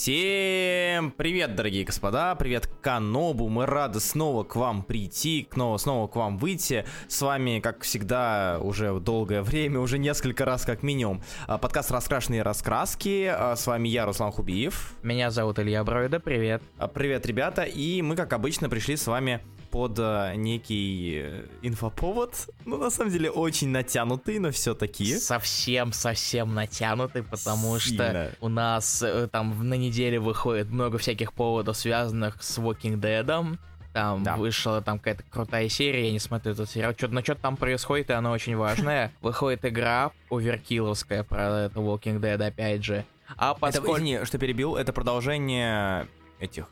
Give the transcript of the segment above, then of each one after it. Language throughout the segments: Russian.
Всем привет, дорогие господа, привет Канобу, мы рады снова к вам прийти, снова, снова к вам выйти. С вами, как всегда, уже долгое время, уже несколько раз как минимум, а, подкаст «Раскрашенные раскраски». А, с вами я, Руслан Хубиев. Меня зовут Илья Броида, привет. А, привет, ребята, и мы, как обычно, пришли с вами под э, некий э, инфоповод. Ну, на самом деле, очень натянутый, но все-таки. Совсем-совсем натянутый, потому Сильно. что у нас э, там на неделе выходит много всяких поводов, связанных с Walking Dead. Там да. вышла там какая-то крутая серия, я не смотрю этот сериал. Что-то, но что-то там происходит, и оно очень важное. Выходит игра оверкилловская про это Walking Dead, опять же. А поскольку... Это, извини, что перебил, это продолжение этих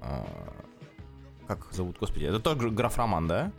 а, как зовут, господи, это тоже граф-роман, да?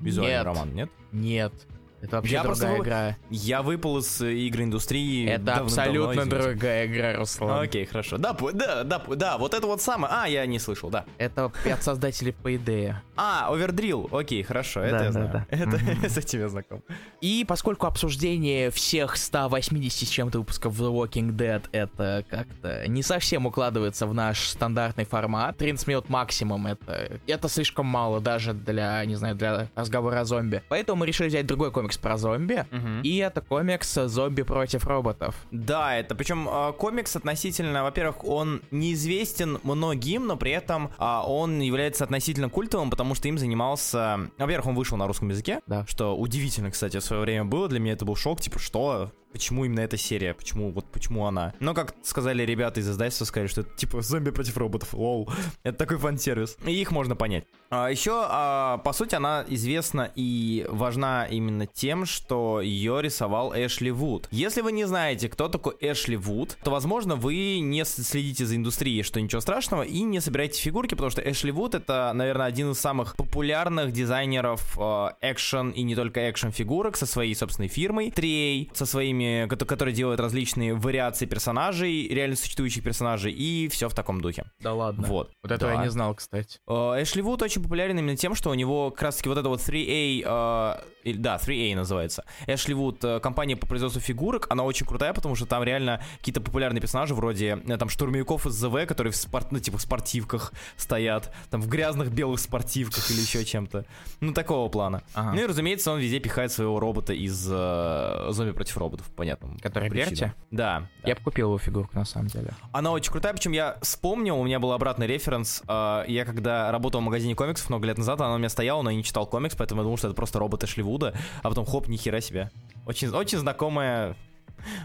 Визуальный нет. роман, нет? Нет. Это вообще я другая просто, игра. Я выпал из э, игры индустрии. Это абсолютно другая игра, Руслан. Окей, хорошо. Да, да, да, да, вот это вот самое. А, я не слышал, да. Это от создателей по идее. А, Овердрил. Окей, хорошо, это да, я знаю. Да. Это mm-hmm. с этим я знаком. И поскольку обсуждение всех 180 с чем-то выпусков The Walking Dead это как-то не совсем укладывается в наш стандартный формат, 30 минут максимум это, это слишком мало даже для, не знаю, для разговора о зомби. Поэтому мы решили взять другой комик комикс про зомби, угу. и это комикс «Зомби против роботов». Да, это причем э, комикс относительно, во-первых, он неизвестен многим, но при этом э, он является относительно культовым, потому что им занимался... Во-первых, он вышел на русском языке, да. что удивительно, кстати, в свое время было. Для меня это был шок, типа, что? Почему именно эта серия, почему вот почему она. Но как сказали ребята из издательства, сказали, что это типа зомби против роботов, лол. Это такой фан-сервис. И их можно понять. А, еще, а, по сути, она известна и важна именно тем, что ее рисовал Эшли Вуд. Если вы не знаете, кто такой Эшли Вуд, то, возможно, вы не следите за индустрией, что ничего страшного, и не собираете фигурки, потому что Эшли Вуд это, наверное, один из самых популярных дизайнеров а, экшен и не только экшен фигурок со своей собственной фирмой, Трей, со своими фильме, который делает различные вариации персонажей, реально существующих персонажей, и все в таком духе. Да ладно. Вот. Вот этого да. я не знал, кстати. Э, Эшли Вуд очень популярен именно тем, что у него как раз таки вот это вот 3A, э, да, 3A называется. Эшли Вуд, э, компания по производству фигурок, она очень крутая, потому что там реально какие-то популярные персонажи вроде там штурмовиков из ЗВ, которые в спорт, ну, типа в спортивках стоят, там в грязных белых спортивках или еще чем-то. Ну, такого плана. Ага. Ну и, разумеется, он везде пихает своего робота из э, зомби против роботов понятно. Который Берти? Да. Я бы купил его фигурку, на самом деле. Она очень крутая, причем я вспомнил, у меня был обратный референс. Э, я когда работал в магазине комиксов много лет назад, она у меня стояла, но я не читал комикс, поэтому я думал, что это просто робот Эшливуда, а потом хоп, нихера себе. Очень, очень знакомая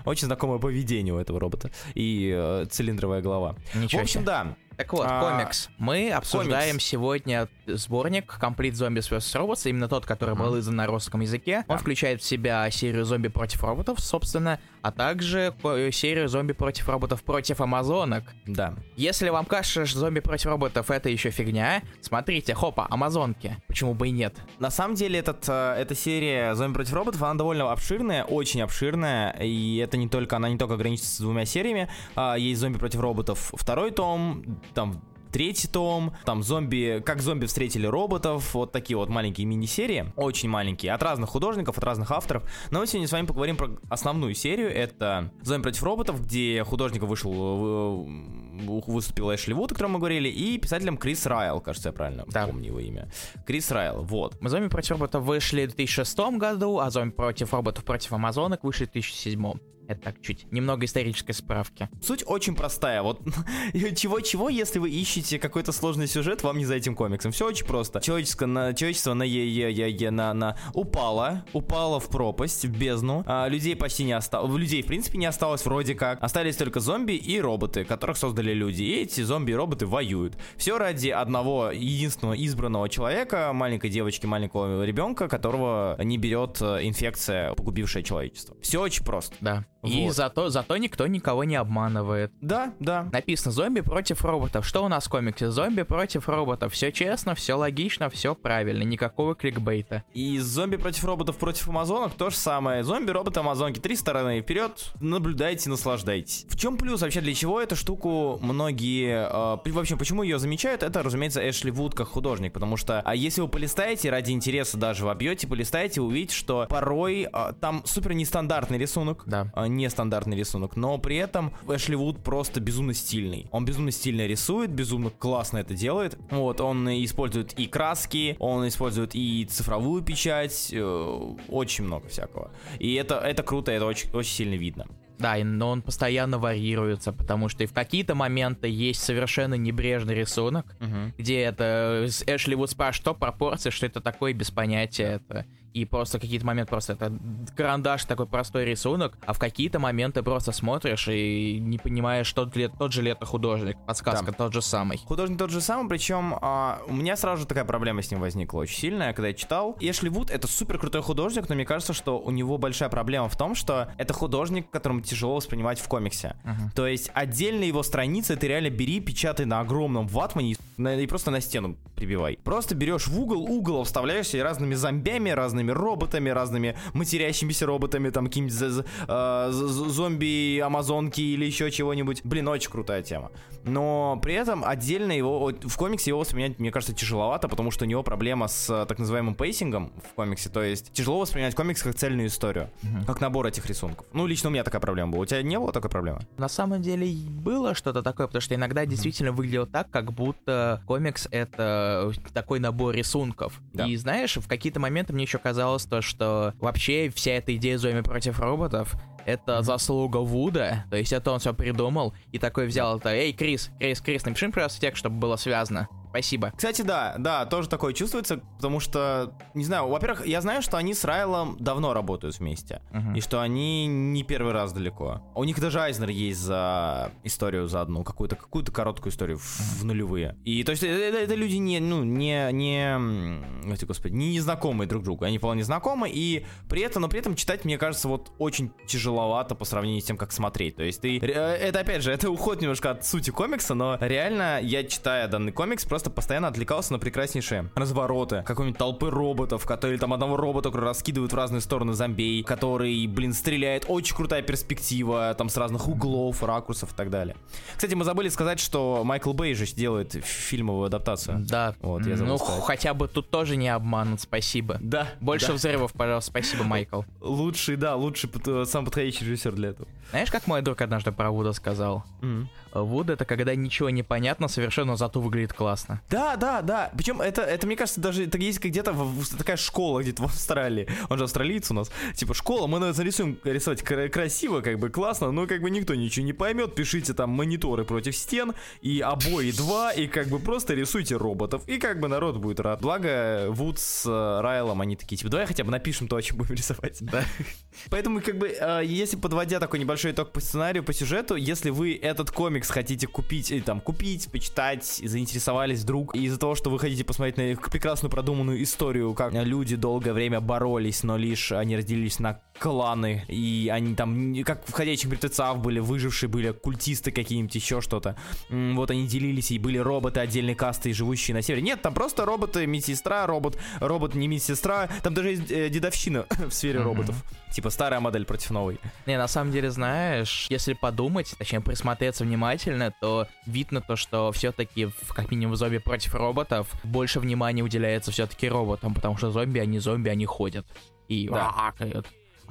очень знакомое поведение у этого робота и э, цилиндровая голова. Ничего в общем, себе. да. Так вот, а, комикс. Мы обсуждаем комикс. сегодня сборник Complete Zombies vs. Robots, именно тот, который был издан на русском языке. Он включает в себя серию зомби против роботов, собственно, а также серию зомби против роботов против амазонок. Да. Если вам кажется, что зомби против роботов это еще фигня, смотрите, хопа, амазонки. Почему бы и нет? На самом деле, этот, э, эта серия зомби против роботов, она довольно обширная, очень обширная, и это не только, она не только ограничивается двумя сериями. А, есть зомби против роботов второй том, там третий том, там зомби, как зомби встретили роботов, вот такие вот маленькие мини-серии, очень маленькие, от разных художников, от разных авторов. Но мы сегодня с вами поговорим про основную серию, это зомби против роботов, где художником вышел, э, выступил Эшли Вуд, о котором мы говорили, и писателем Крис Райл, кажется, я правильно да. помню его имя. Крис Райл, вот. Зомби против роботов вышли в 2006 году, а зомби против роботов против амазонок вышли в 2007. Это так чуть. Немного исторической справки. Суть очень простая. Вот чего-чего, если вы ищете какой-то сложный сюжет, вам не за этим комиксом. Все очень просто. Человеческое, на, человечество на е е е е на, на упало, упало в пропасть, в бездну. А, людей почти не осталось. Людей, в принципе, не осталось вроде как. Остались только зомби и роботы, которых создали люди. И эти зомби и роботы воюют. Все ради одного единственного избранного человека, маленькой девочки, маленького ребенка, которого не берет э, инфекция, погубившая человечество. Все очень просто. Да. И вот. зато, зато никто никого не обманывает. Да, да. Написано зомби против роботов. Что у нас в комиксе? Зомби против роботов. Все честно, все логично, все правильно. Никакого кликбейта. И зомби против роботов против амазонок то же самое. Зомби, роботы, амазонки. Три стороны. Вперед, наблюдайте, наслаждайтесь. В чем плюс вообще для чего эту штуку многие... Э, в общем, почему ее замечают? Это, разумеется, Эшли Вуд как художник. Потому что а если вы полистаете, ради интереса даже в объете, полистаете, увидите, что порой э, там супер нестандартный рисунок. Да нестандартный рисунок, но при этом Эшли Вуд просто безумно стильный. Он безумно стильно рисует, безумно классно это делает. Вот, он использует и краски, он использует и цифровую печать, э, очень много всякого. И это, это круто, это очень, очень сильно видно. Да, но он постоянно варьируется, потому что и в какие-то моменты есть совершенно небрежный рисунок, угу. где это Эшли Вуд спрашивает, что пропорции, что это такое, без понятия это и просто какие-то моменты просто это карандаш такой простой рисунок, а в какие-то моменты просто смотришь и не понимаешь, тот, ли, тот же ли это художник, подсказка да. тот же самый. Художник тот же самый, причем а, у меня сразу же такая проблема с ним возникла очень сильная, когда я читал. Эшли Вуд это супер крутой художник, но мне кажется, что у него большая проблема в том, что это художник, которому тяжело воспринимать в комиксе. Uh-huh. То есть отдельно его страницы ты реально бери, печатай на огромном ватмане и, и просто на стену прибивай. Просто берешь в угол, угол вставляешься и разными зомбями, разными роботами, разными матерящимися роботами, там какие-нибудь э, зомби, амазонки или еще чего-нибудь. Блин, очень крутая тема. Но при этом отдельно его, в комиксе его воспринять, мне кажется, тяжеловато, потому что у него проблема с э, так называемым pacing ом в комиксе, то есть тяжело воспринимать комикс как цельную историю, угу. как набор этих рисунков. Ну, лично у меня такая проблема была. У тебя не было такой проблемы? На самом деле было что-то такое, потому что иногда действительно выглядело так, как будто комикс это такой набор рисунков. Да. И знаешь, в какие-то моменты мне еще казалось, казалось то, что вообще вся эта идея зомби против роботов это заслуга Вуда, то есть это он все придумал и такой взял это, эй, Крис, Крис, Крис, напиши, пожалуйста, текст, чтобы было связано. Спасибо. Кстати, да, да, тоже такое чувствуется, потому что, не знаю, во-первых, я знаю, что они с Райлом давно работают вместе, uh-huh. и что они не первый раз далеко. У них даже Айзнер есть за историю за одну, какую-то какую-то короткую историю в, в нулевые. И то есть это, это, это люди не, ну, не, не, господи, не знакомые друг другу, они вполне знакомы, и при этом, но при этом читать, мне кажется, вот очень тяжеловато по сравнению с тем, как смотреть. То есть ты, э, это опять же, это уход немножко от сути комикса, но реально я читая данный комикс просто просто постоянно отвлекался на прекраснейшие развороты какой-нибудь толпы роботов, которые там одного робота, который раскидывают в разные стороны зомбей, который, блин, стреляет. Очень крутая перспектива, там с разных углов, ракурсов и так далее. Кстати, мы забыли сказать, что Майкл Бэй же делает фильмовую адаптацию. Да. Вот, я забыл Ну, сказать. хотя бы тут тоже не обманут, спасибо. Да. Больше да. взрывов, пожалуйста, спасибо, Майкл. Лучший, да, лучший, сам подходящий режиссер для этого. Знаешь, как мой друг однажды про Вуда сказал? Mm-hmm. Вуд это когда ничего не понятно совершенно, зато выглядит классно. Да, да, да. Причем это, это мне кажется, даже это есть где-то в, такая школа где-то в Австралии. Он же австралиец у нас. Типа школа, мы нарисуем рисовать красиво, как бы классно, но как бы никто ничего не поймет. Пишите там мониторы против стен и обои два, и как бы просто рисуйте роботов. И как бы народ будет рад. Благо, Вуд с э, Райлом, они такие, типа, давай хотя бы напишем то, о чем будем рисовать. Да. Поэтому, как бы, э, если подводя такой небольшой итог по сценарию, по сюжету, если вы этот комикс хотите купить, или там купить, почитать, заинтересовались вдруг, из-за того, что вы хотите посмотреть на прекрасную продуманную историю, как люди долгое время боролись, но лишь они разделились на кланы, и они там, как в «Ходячих мертвецах» были, выжившие были, культисты какие-нибудь, еще что-то. Вот они делились, и были роботы отдельной касты, живущие на севере. Нет, там просто роботы, медсестра, робот, робот не медсестра, там даже есть э, дедовщина в сфере mm-hmm. роботов. Типа старая модель против новой. Не, на самом деле, знаешь, если подумать, точнее присмотреться внимательно, то видно то, что все-таки, как минимум, в зомби против роботов больше внимания уделяется все-таки роботам, потому что зомби, они зомби, они ходят. И да.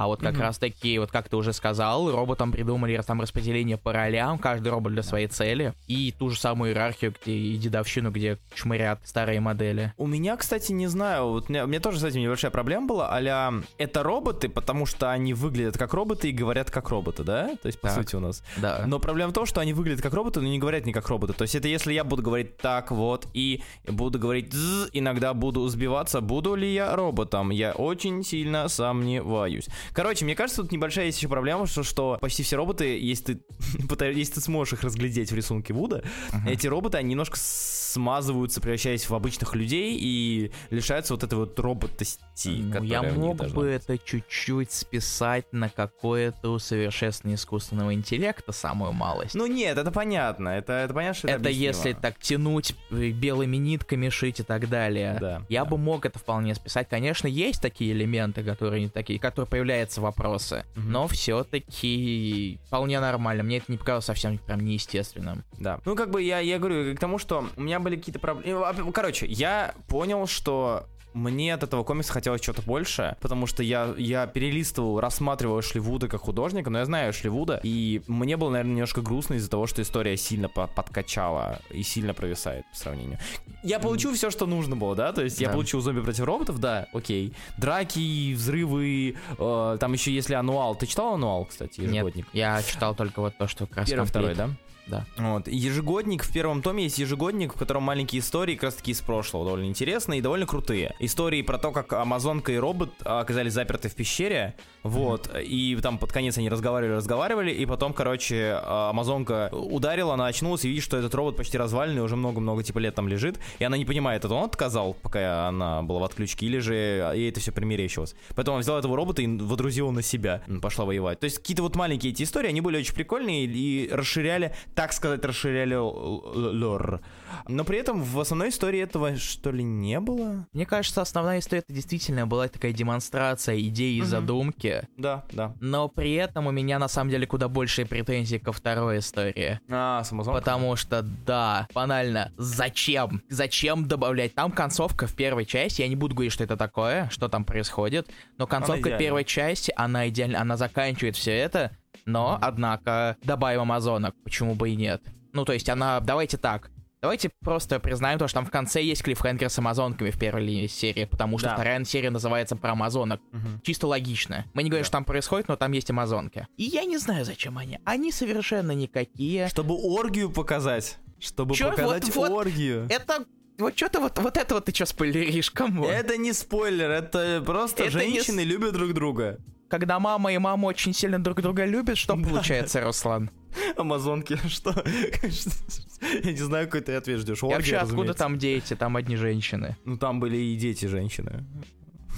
А вот как mm-hmm. раз таки, вот как ты уже сказал, роботам придумали там распределение по ролям, каждый робот для своей цели, и ту же самую иерархию, где и дедовщину, где чмырят старые модели. У меня, кстати, не знаю, вот у меня, у меня тоже с этим небольшая проблема была, а это роботы, потому что они выглядят как роботы и говорят как роботы, да? То есть, по так. сути, у нас. Да. Но проблема в том, что они выглядят как роботы, но не говорят не как роботы. То есть, это если я буду говорить так вот, и буду говорить иногда буду сбиваться, буду ли я роботом? Я очень сильно сомневаюсь. Короче, мне кажется, тут небольшая есть еще проблема, что, что почти все роботы, если ты, если ты сможешь их разглядеть в рисунке Вуда, uh-huh. эти роботы, они немножко смазываются, превращаясь в обычных людей и лишаются вот этой вот роботости. Ну, я мог бы это чуть-чуть списать на какое-то усовершенствование искусственного интеллекта, самую малость. Ну нет, это понятно, это, это понятно, что это Это если так тянуть э, белыми нитками, шить и так далее. Да, я да. бы мог это вполне списать. Конечно, есть такие элементы, которые не такие, которые появляются появляются вопросы. Но все-таки вполне нормально. Мне это не показалось совсем прям неестественным. Да. Ну, как бы я, я говорю к тому, что у меня были какие-то проблемы. Короче, я понял, что мне от этого комикса хотелось что-то больше, потому что я, я перелистывал, рассматривал Эшли Вуда как художника, но я знаю Эшли Вуда, и мне было, наверное, немножко грустно из-за того, что история сильно подкачала и сильно провисает по сравнению. Я получил все, что нужно было, да, то есть да. я получил зомби против роботов, да, окей. Драки, взрывы, э, там еще если ануал. Ты читал ануал, кстати, ежегодник? Нет, я читал только вот то, что как раз Первый, второй, да? Да. Вот. Ежегодник, в первом томе есть ежегодник, в котором маленькие истории как раз таки из прошлого, довольно интересные и довольно крутые. Истории про то, как Амазонка и робот оказались заперты в пещере, вот, mm-hmm. и там под конец они разговаривали, разговаривали, и потом, короче, Амазонка ударила, она очнулась и видит, что этот робот почти разваленный, уже много-много типа лет там лежит, и она не понимает, это он отказал, пока она была в отключке, или же ей это все примерещилось. Поэтому она взяла этого робота и водрузила на себя, пошла воевать. То есть какие-то вот маленькие эти истории, они были очень прикольные и расширяли так сказать, расширяли лор. Но при этом в основной истории этого, что ли, не было? Мне кажется, основная история это действительно была такая демонстрация идеи и задумки. Да, да. Но при этом у меня на самом деле куда больше претензий ко второй истории. А, самозон. Потому что, да, банально, зачем? Зачем добавлять? Там концовка в первой части, я не буду говорить, что это такое, что там происходит, но концовка первой части, она идеально, она заканчивает все это, но, однако, добавим Амазонок, почему бы и нет. Ну, то есть она, давайте так, Давайте просто признаем то, что там в конце есть клиффхенгер с амазонками в первой серии, потому что да. вторая серия называется про амазонок. Угу. Чисто логично. Мы не говорим, да. что там происходит, но там есть амазонки. И я не знаю, зачем они. Они совершенно никакие. Чтобы оргию показать. Чтобы Чё? показать вот, оргию. Вот это вот что-то вот, вот это вот ты что спойлеришь, кому? Это не спойлер, это просто это женщины не... любят друг друга когда мама и мама очень сильно друг друга любят, что да. получается, Руслан? Амазонки, что? Я не знаю, какой ты ответ ждешь. Вообще, откуда там дети? Там одни женщины. Ну, там были и дети женщины.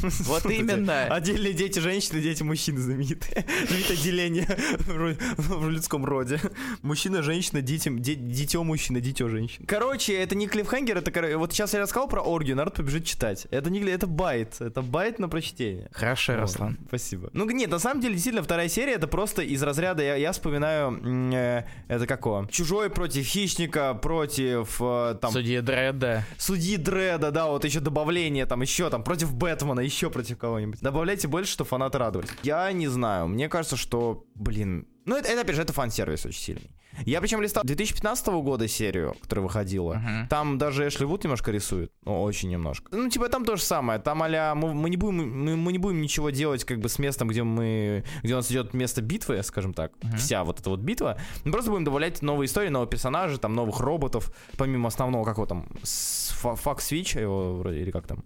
Вот именно. Отдельные дети женщины, дети мужчины знаменитые. Знаменитое деление в людском роде. Мужчина, женщина, дитё мужчина, дитё женщина. Короче, это не клиффхенгер, это вот сейчас я рассказал про оргию, народ побежит читать. Это не это bait, это bait на прочтение. Хорошо, Руслан. Спасибо. Ну нет, на самом деле, действительно, вторая серия это просто из разряда, я, я вспоминаю, э, это какого? Чужой против хищника, против э, там... Судьи Дредда. Судьи Дредда, да, вот еще добавление, там еще там против Бэтмена, еще против кого-нибудь. Добавляйте больше, что фанаты радовались. Я не знаю, мне кажется, что, блин, ну, это, это опять же, это фан-сервис очень сильный. Я причем листал 2015 года серию, которая выходила. Uh-huh. Там даже Эшли Вуд немножко рисует. Ну, очень немножко. Ну, типа, там то же самое. Там а мы, мы, не будем, мы, мы не будем ничего делать как бы с местом, где мы... Где у нас идет место битвы, скажем так. Uh-huh. Вся вот эта вот битва. Мы просто будем добавлять новые истории, новые персонажи, там, новых роботов. Помимо основного, как его там... Факс Свич его вроде, или как там?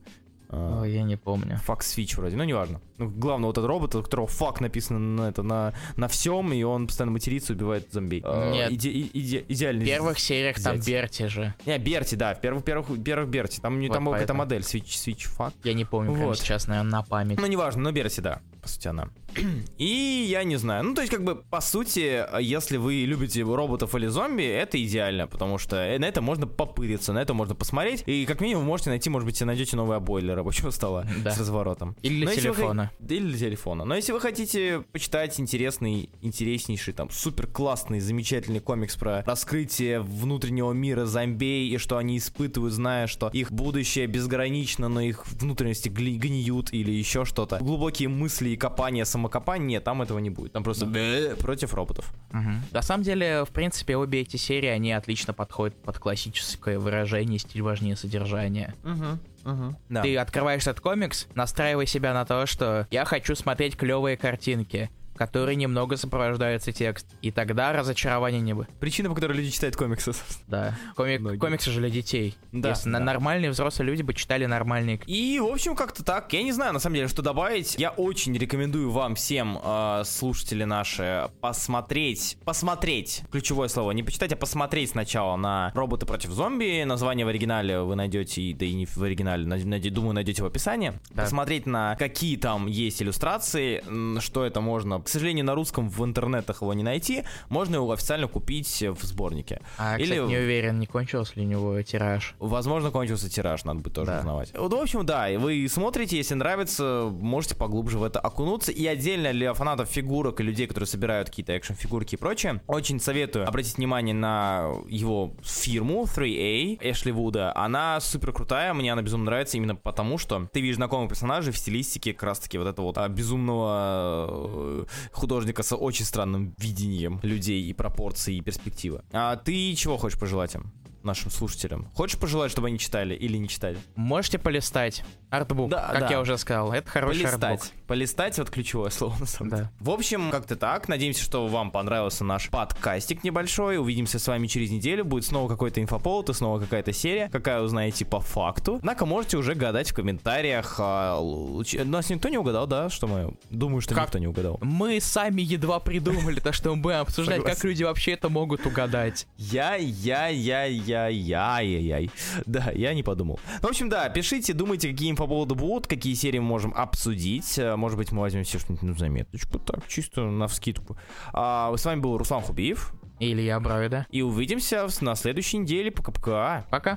О, я не помню. Фак Switch вроде, ну неважно. Ну, главное, вот этот робот, у которого фак написано на, это, на, на всем, и он постоянно матерится, убивает зомби. А, Нет. Иде, иде, идеальный. В первых сериях взять. там Берти же. Не, Берти, да, в первых, первых, первых Берти. Там, вот там какая-то модель, Switch, Switch фак. Я не помню вот. прямо сейчас, наверное, на память. Ну, неважно, но Берти, да по сути, она. И я не знаю. Ну, то есть, как бы, по сути, если вы любите роботов или зомби, это идеально, потому что на это можно попыриться, на это можно посмотреть, и как минимум можете найти, может быть, найдете новый обои для рабочего стола да. с разворотом. Или для телефона. Вы... Или для телефона. Но если вы хотите почитать интересный, интереснейший, там, супер классный, замечательный комикс про раскрытие внутреннего мира зомбей и что они испытывают, зная, что их будущее безгранично, но их внутренности гниют или еще что-то. Глубокие мысли и копания, самокопания, там этого не будет. Там просто да. против роботов. Угу. На самом деле, в принципе, обе эти серии, они отлично подходят под классическое выражение «стиль важнее содержания». Угу. Угу. Да. Ты открываешь этот комикс, настраивай себя на то, что я хочу смотреть клевые картинки который немного сопровождается текст. И тогда разочарования не будет. Причина, по которой люди читают комиксы. Да. Комик, комиксы же для детей. Да, Если да. нормальные взрослые люди бы читали нормальные И, в общем, как-то так. Я не знаю, на самом деле, что добавить. Я очень рекомендую вам всем, э, слушатели наши, посмотреть. Посмотреть. Ключевое слово. Не почитать, а посмотреть сначала на роботы против зомби. Название в оригинале вы найдете, да и не в оригинале, думаю, найдете в описании. Да. Посмотреть на какие там есть иллюстрации, что это можно к сожалению, на русском в интернетах его не найти, можно его официально купить в сборнике. А, Или... кстати, не уверен, не кончился ли у него тираж. Возможно, кончился тираж, надо бы тоже да. узнавать. Вот, в общем, да, вы смотрите, если нравится, можете поглубже в это окунуться. И отдельно для фанатов фигурок и людей, которые собирают какие-то экшн-фигурки и прочее, очень советую обратить внимание на его фирму 3A Эшли Вуда. Она супер крутая, мне она безумно нравится именно потому, что ты видишь знакомых персонажей в стилистике как раз-таки вот этого вот а, безумного э, художника с очень странным видением людей и пропорций и перспективы. А ты чего хочешь пожелать им? Нашим слушателям. Хочешь пожелать, чтобы они читали или не читали? Можете полистать. Артбук, да, как да. я уже сказал. Это хороший полистать. артбук. Полистать, вот ключевое слово на самом деле. Да. В общем, как-то так. Надеемся, что вам понравился наш подкастик небольшой. Увидимся с вами через неделю. Будет снова какой-то инфоповод и снова какая-то серия, какая узнаете по факту. Однако можете уже гадать в комментариях. А, нас никто не угадал, да? Что мы... Думаю, что как? никто не угадал. Мы сами едва придумали то, что мы будем обсуждать, как люди вообще это могут угадать. Я, я, я, Ай-яй-яй-яй. Да, я не подумал. Ну, в общем, да, пишите, думайте, какие инфоповоды будут, какие серии мы можем обсудить. Э, может быть, мы возьмем себе что-нибудь на заметочку, так, чисто на вскидку. А, с вами был Руслан Хубиев. Илья Бравида. И увидимся на следующей неделе. Пока-пока. Пока.